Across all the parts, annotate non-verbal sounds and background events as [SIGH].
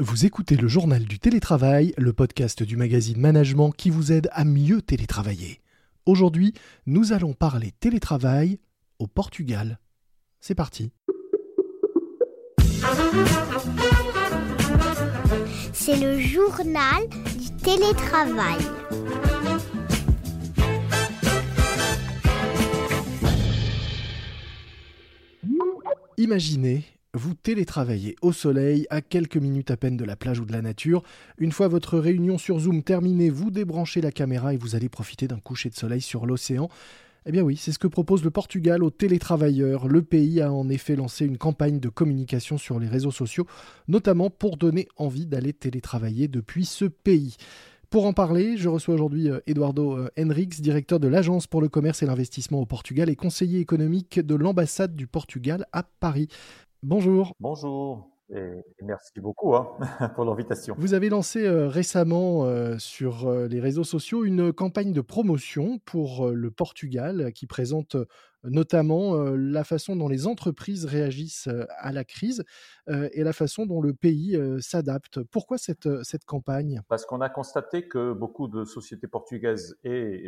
Vous écoutez le journal du télétravail, le podcast du magazine Management qui vous aide à mieux télétravailler. Aujourd'hui, nous allons parler télétravail au Portugal. C'est parti. C'est le journal du télétravail. Imaginez vous télétravaillez au soleil, à quelques minutes à peine de la plage ou de la nature. Une fois votre réunion sur Zoom terminée, vous débranchez la caméra et vous allez profiter d'un coucher de soleil sur l'océan. Eh bien oui, c'est ce que propose le Portugal aux télétravailleurs. Le pays a en effet lancé une campagne de communication sur les réseaux sociaux, notamment pour donner envie d'aller télétravailler depuis ce pays. Pour en parler, je reçois aujourd'hui euh, Eduardo euh, Henriques, directeur de l'Agence pour le commerce et l'investissement au Portugal et conseiller économique de l'ambassade du Portugal à Paris. Bonjour. Bonjour. Et merci beaucoup hein, [LAUGHS] pour l'invitation. Vous avez lancé euh, récemment euh, sur euh, les réseaux sociaux une campagne de promotion pour le Portugal qui présente notamment la façon dont les entreprises réagissent à la crise et la façon dont le pays s'adapte. Pourquoi cette, cette campagne? Parce qu'on a constaté que beaucoup de sociétés portugaises et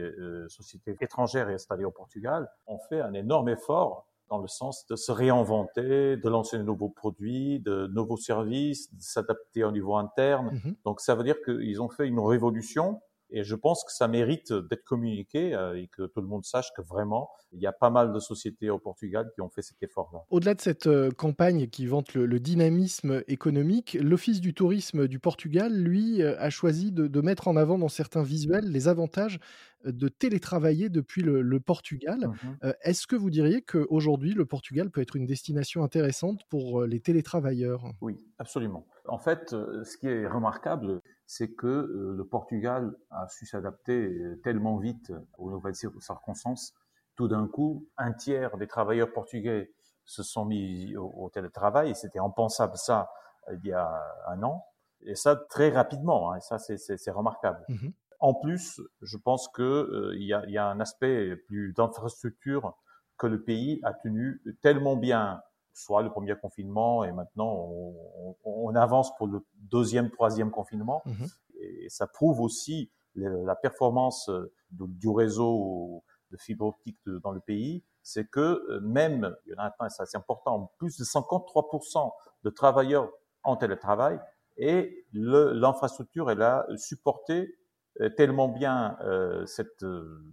sociétés étrangères installées au Portugal ont fait un énorme effort dans le sens de se réinventer, de lancer de nouveaux produits, de nouveaux services, de s'adapter au niveau interne. Mhm. Donc ça veut dire qu'ils ont fait une révolution et je pense que ça mérite d'être communiqué euh, et que tout le monde sache que vraiment, il y a pas mal de sociétés au Portugal qui ont fait cet effort-là. Au-delà de cette euh, campagne qui vante le, dynamisme économique, l'Office du tourisme du Portugal, lui, euh, a choisi de, mettre en avant dans certains visuels les avantages de télétravailler depuis le, Portugal. Mmh est-ce que vous diriez qu'aujourd'hui, le Portugal peut être une destination intéressante pour les télétravailleurs? Oui, absolument. En fait, ce qui est remarquable, c'est que euh, le Portugal a su s'adapter euh, tellement vite aux nouvelles circonstances. Tout d'un coup, un tiers des travailleurs portugais se sont mis au, télétravail, et c'était impensable ça euh, il y a un an, et ça très rapidement, hein, et ça c'est remarquable. Mmh en plus, je pense que il y, a, y, a, un aspect plus d'infrastructure que le pays a tenu tellement bien soit le premier confinement et maintenant on, on, avance pour le deuxième, troisième confinement. Mhm. Et ça prouve aussi la performance euh, du réseau de fibre optique dans le pays, c'est que euh, même, il y en a un, c'est assez important, plus de 53% de travailleurs en télétravail et l'infrastructure, elle a supporté euh, tellement bien cette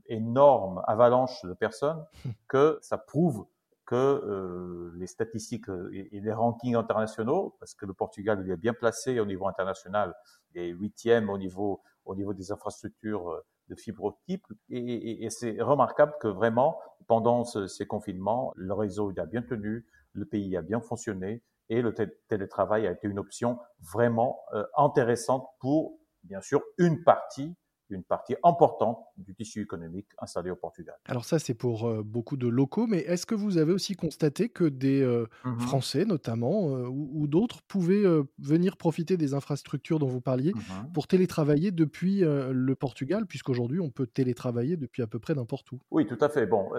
énorme avalanche de personnes que ça prouve que euh, les statistiques euh, et, les rankings internationaux, parce que le Portugal il est bien placé au niveau international, il est huitième au niveau au niveau des infrastructures euh, de fibre optique, et, et, c'est remarquable que vraiment pendant ces confinements, le réseau il a bien tenu, le pays a bien fonctionné, et le télétravail a été une option vraiment intéressante pour bien sûr une partie une partie importante du tissu économique installé au Portugal. Alors ça, c'est pour euh, beaucoup de locaux, mais est-ce que vous avez aussi constaté que des euh, mmh Français, notamment, euh, ou, d'autres, pouvaient venir profiter des infrastructures dont vous parliez mmh pour télétravailler depuis le Portugal, puisqu'aujourd'hui, on peut télétravailler depuis à peu près n'importe où? Oui, tout à fait. Bon,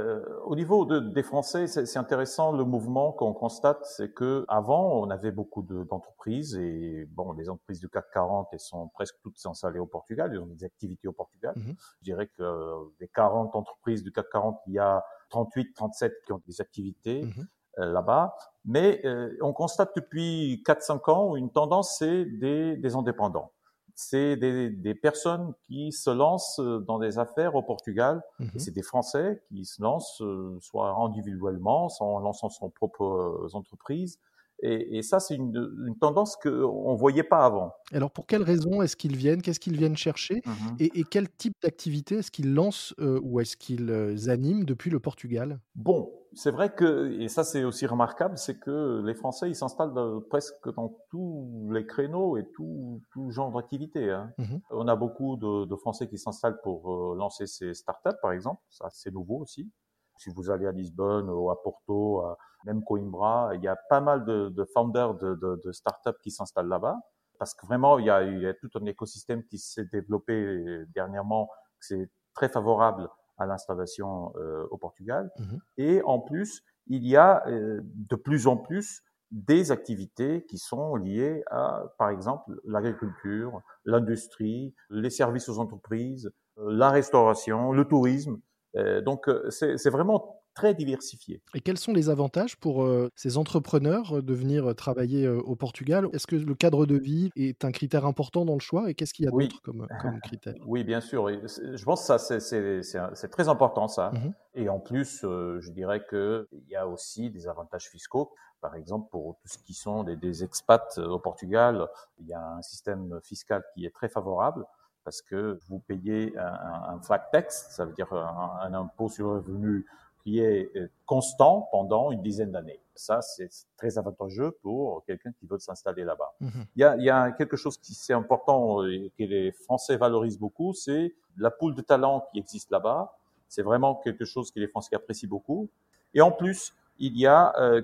au niveau des Français, c'est intéressant le mouvement qu'on constate, c'est que avant, on avait beaucoup d'entreprises et bon, les entreprises du CAC 40 elles sont presque toutes installées au Portugal, elles ont des activités au Portugal. Mmh Je dirais euh, des 40 entreprises du CAC 40, il y a 38, 37 qui ont des activités mmh euh, là-bas. Mais euh, on constate depuis 4-5 ans une tendance, c'est des, des indépendants. C'est des, des, personnes qui se lancent dans des affaires au Portugal. Mmh c'est des Français qui se lancent soit individuellement, soit en lançant son propre entreprise. Et, et ça, c'est une, une, tendance qu'on ne voyait pas avant. Alors, pour quelles raisons est-ce qu'ils viennent? Qu'est-ce qu'ils viennent chercher? Mmh et, et, quel type d'activité est-ce qu'ils lancent euh, ou est-ce qu'ils euh, animent depuis le Portugal? Bon, c'est vrai que, et ça c'est aussi remarquable, c'est que les Français, ils s'installent presque dans tous les créneaux et tout, tout genre d'activité. Hein. Mmh On a beaucoup de, de Français qui s'installent pour euh, lancer ces startups, par exemple. Ça, c'est nouveau aussi. Si vous allez à Lisbonne ou à Porto, à même Coimbra, il y a pas mal de, de founders de, de, de startups qui s'installent là-bas parce que vraiment il y, a, il y a tout un écosystème qui s'est développé dernièrement, c'est très favorable à l'installation euh, au Portugal. Mmh et en plus, il y a euh, de plus en plus des activités qui sont liées à, par exemple, l'agriculture, l'industrie, les services aux entreprises, la restauration, le tourisme. Donc, c'est vraiment très diversifié. Et quels sont les avantages pour euh, ces entrepreneurs euh, de venir euh, travailler au Portugal? Est-ce que le cadre de vie est un critère important dans le choix et qu'est-ce qu'il y a d'autre comme, comme critère? Oui, bien sûr. Je pense que ça, c'est très important, ça. Mmh et en plus, je dirais qu'il y a aussi des avantages fiscaux. Par exemple, pour tout ce qui sont des, des expats au Portugal, il y a un système fiscal qui est très favorable parce que vous payez un, un flat tax, ça veut dire un, un impôt sur le revenu qui est euh, constant pendant une dizaine d'années. Ça, c'est très avantageux pour quelqu'un qui veut s'installer là-bas. Mhm. Il, y a, il y a quelque chose qui c'est important et que les Français valorisent beaucoup, c'est la poule de talent qui existe là-bas. C'est vraiment quelque chose que les Français apprécient beaucoup. Et en plus, il y a euh,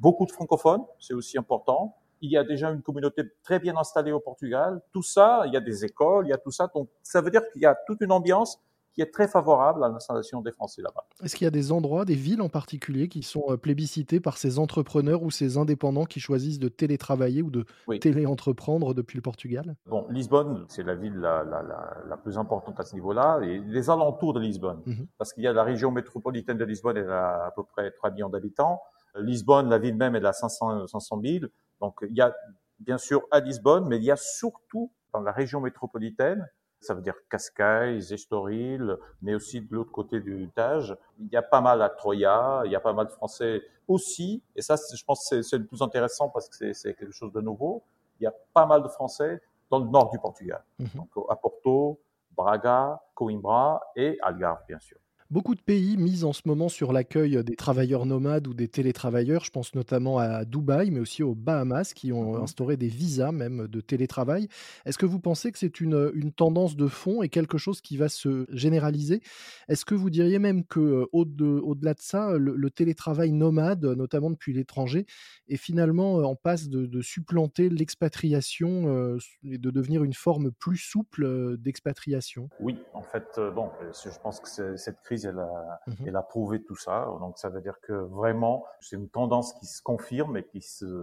beaucoup de francophones, c'est aussi important. Il y a déjà une communauté très bien installée au Portugal. Tout ça, il y a des écoles, il y a tout ça. Donc, ça veut dire qu'il y a toute une ambiance qui est très favorable à l'installation des Français là-bas. Est-ce qu'il y a des endroits, des villes en particulier qui sont euh, plébiscités par ces entrepreneurs ou ces indépendants qui choisissent de télétravailler ou de téléentreprendre depuis le Portugal? Bon, Lisbonne, c'est la ville la, plus importante à ce niveau-là, et les alentours de Lisbonne, mhm. parce qu'il y a la région métropolitaine de Lisbonne, elle a à peu près 3 millions d'habitants. Lisbonne, la ville même, elle a 500, 500 000. Donc, il y a bien sûr à Lisbonne, mais il y a surtout dans la région métropolitaine ça veut dire Cascais, Estoril, mais aussi de l'autre côté du Tage. Il y a pas mal à Troya, il y a pas mal de Français aussi, et ça, je pense que c'est le plus intéressant parce que c'est quelque chose de nouveau. Il y a pas mal de Français dans le nord du Portugal, mhm. donc à Porto, Braga, Coimbra et Algarve, bien sûr. Beaucoup de pays misent en ce moment sur l'accueil des travailleurs nomades ou des télétravailleurs. Je pense notamment à Dubaï, mais aussi aux Bahamas, qui ont mmh instauré des visas même de télétravail. Est-ce que vous pensez que c'est une, une, tendance de fond et quelque chose qui va se généraliser? Est-ce que vous diriez même que au-delà de, ça, le, télétravail nomade, notamment depuis l'étranger, est finalement en passe de, supplanter l'expatriation et de devenir une forme plus souple d'expatriation? Oui, en fait, bon, je pense que cette crise elle a, mmh elle a prouvé tout ça. Donc ça veut dire que vraiment, c'est une tendance qui se confirme et qui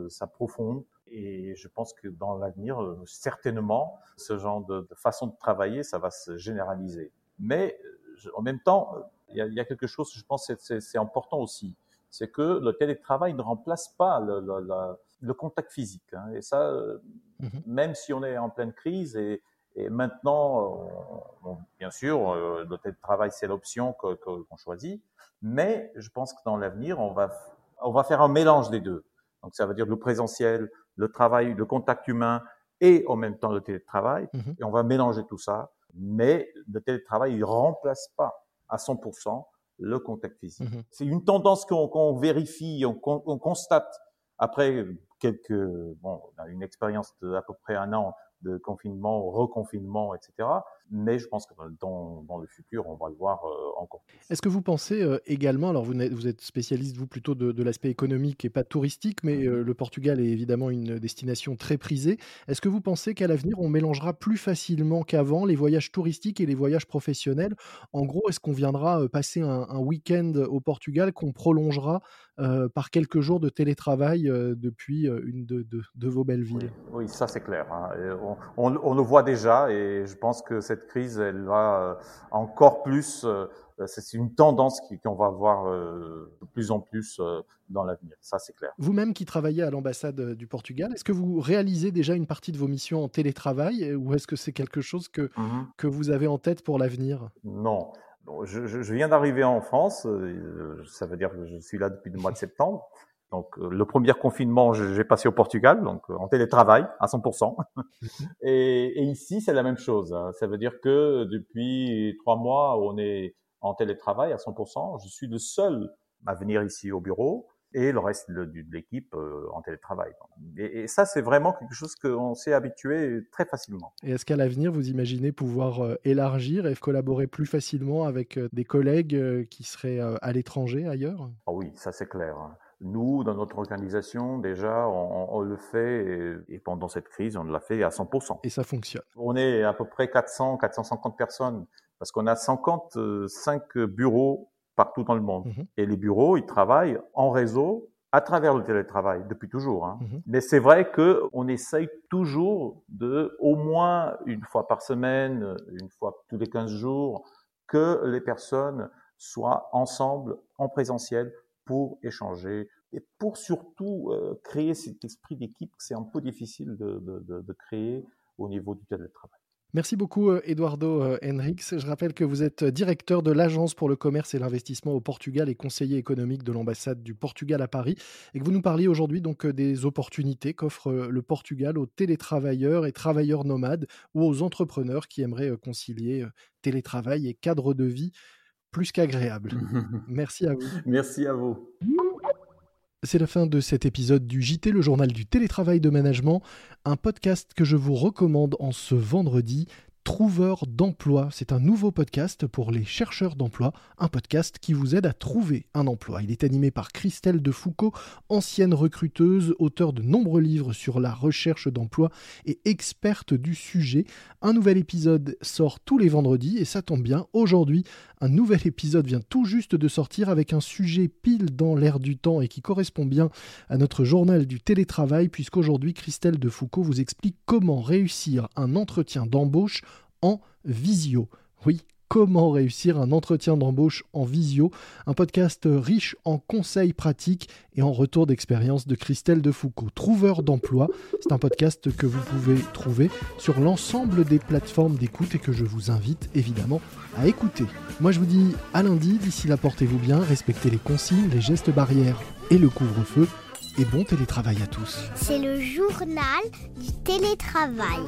s'approfonde. Et je pense que dans l'avenir, euh, certainement, ce genre de, façon de travailler, ça va se généraliser. Mais en même temps, il y a, quelque chose, je pense, c'est important aussi, c'est que le télétravail ne remplace pas le, contact physique. Hein. Et ça, mmh même si on est en pleine crise et, et maintenant, bien sûr, euh, le télétravail, c'est l'option qu'on choisit, mais je pense que dans l'avenir, on va, on va faire un mélange des deux. Donc, ça veut dire le présentiel, le travail, le contact humain et en même temps le télétravail. Mmh et on va mélanger tout ça. Mais le télétravail, il remplace pas à 100% le contact physique. Mmh c'est une tendance qu'on vérifie, on, on, constate après quelques, bon, on a une expérience d'à peu près un an de confinement, reconfinement, etc. Mais je pense que dans, dans le futur, on va le voir euh, encore plus. Est-ce que vous pensez euh, également, alors vous, vous, êtes spécialiste, vous, plutôt de, l'aspect économique et pas touristique, mais mmh euh, le Portugal est évidemment une destination très prisée. Est-ce que vous pensez qu'à l'avenir, on mélangera plus facilement qu'avant les voyages touristiques et les voyages professionnels? En gros, est-ce qu'on viendra passer un, un week-end au Portugal qu'on prolongera par quelques jours de télétravail depuis une de, de, vos belles villes? oui, ça c'est clair. Hein. On, on, le voit déjà et je pense que cette crise, elle va encore plus, c'est une tendance qu'on va voir de plus en plus dans l'avenir. Ça c'est clair. Vous-même qui travaillez à l'ambassade du Portugal, est-ce que vous réalisez déjà une partie de vos missions en télétravail ou est-ce que c'est quelque chose que, mmh que vous avez en tête pour l'avenir? Non je, je, viens d'arriver en France, euh, ça veut dire que je suis là depuis le mois de septembre. Donc euh, le premier confinement, j'ai passé au Portugal, donc euh, en télétravail à 100%. [LAUGHS] et, et ici, c'est la même chose. Hein. Ça veut dire que depuis trois mois, on est en télétravail à 100%. Je suis le seul à venir ici au bureau et le reste de, l'équipe euh, en télétravail. Et, ça, c'est vraiment quelque chose qu'on s'est habitué très facilement. Et est-ce qu'à l'avenir, vous imaginez pouvoir euh, élargir et collaborer plus facilement avec euh, des collègues qui seraient à l'étranger, ailleurs? Ah Oui, ça c'est clair. Nous, dans notre organisation, déjà, on, le fait et, pendant cette crise, on l'a fait à 100%. Et ça fonctionne. On est à peu près 400, 450 personnes parce qu'on a 55 bureaux partout dans le monde. Mhm. Et les bureaux, ils travaillent en réseau à travers le télétravail depuis toujours. Hein. Mhm. Mais c'est vrai que on essaye toujours de, au moins une fois par semaine, une fois tous les 15 jours, que les personnes soient ensemble en présentiel pour échanger et pour surtout euh, créer cet esprit d'équipe que c'est un peu difficile de, créer au niveau du télétravail. Merci beaucoup, euh, Eduardo euh, Henriques. Je rappelle que vous êtes directeur de l'Agence pour le commerce et l'investissement au Portugal et conseiller économique de l'ambassade du Portugal à Paris. Et que vous nous parliez aujourd'hui donc euh, des opportunités qu'offre le Portugal aux télétravailleurs et travailleurs nomades ou aux entrepreneurs qui aimeraient concilier télétravail et cadre de vie plus qu'agréable. [LAUGHS] Merci à vous. Merci à vous. C'est la fin de cet épisode du JT, le journal du télétravail de management, un podcast que je vous recommande en ce vendredi. Trouveur d'emploi. C'est un nouveau podcast pour les chercheurs d'emploi, un podcast qui vous aide à trouver un emploi. Il est animé par Christelle Defoucault, ancienne recruteuse, auteure de nombreux livres sur la recherche d'emploi et experte du sujet. Un nouvel épisode sort tous les vendredis et ça tombe bien, aujourd'hui, un nouvel épisode vient tout juste de sortir avec un sujet pile dans l'air du temps et qui correspond bien à notre journal du télétravail puisqu'aujourd'hui Christelle Defoucault vous explique comment réussir un entretien d'embauche en visio. Oui, comment réussir un entretien d'embauche en visio, un podcast riche en conseils pratiques et en retour d'expérience de Christelle Defoucault, trouveur d'emploi. C'est un podcast que vous pouvez trouver sur l'ensemble des plateformes d'écoute et que je vous invite évidemment à écouter. Moi je vous dis à lundi, d'ici là portez-vous bien, respectez les consignes, les gestes barrières et le couvre-feu. Et bon télétravail à tous. C'est le journal du télétravail.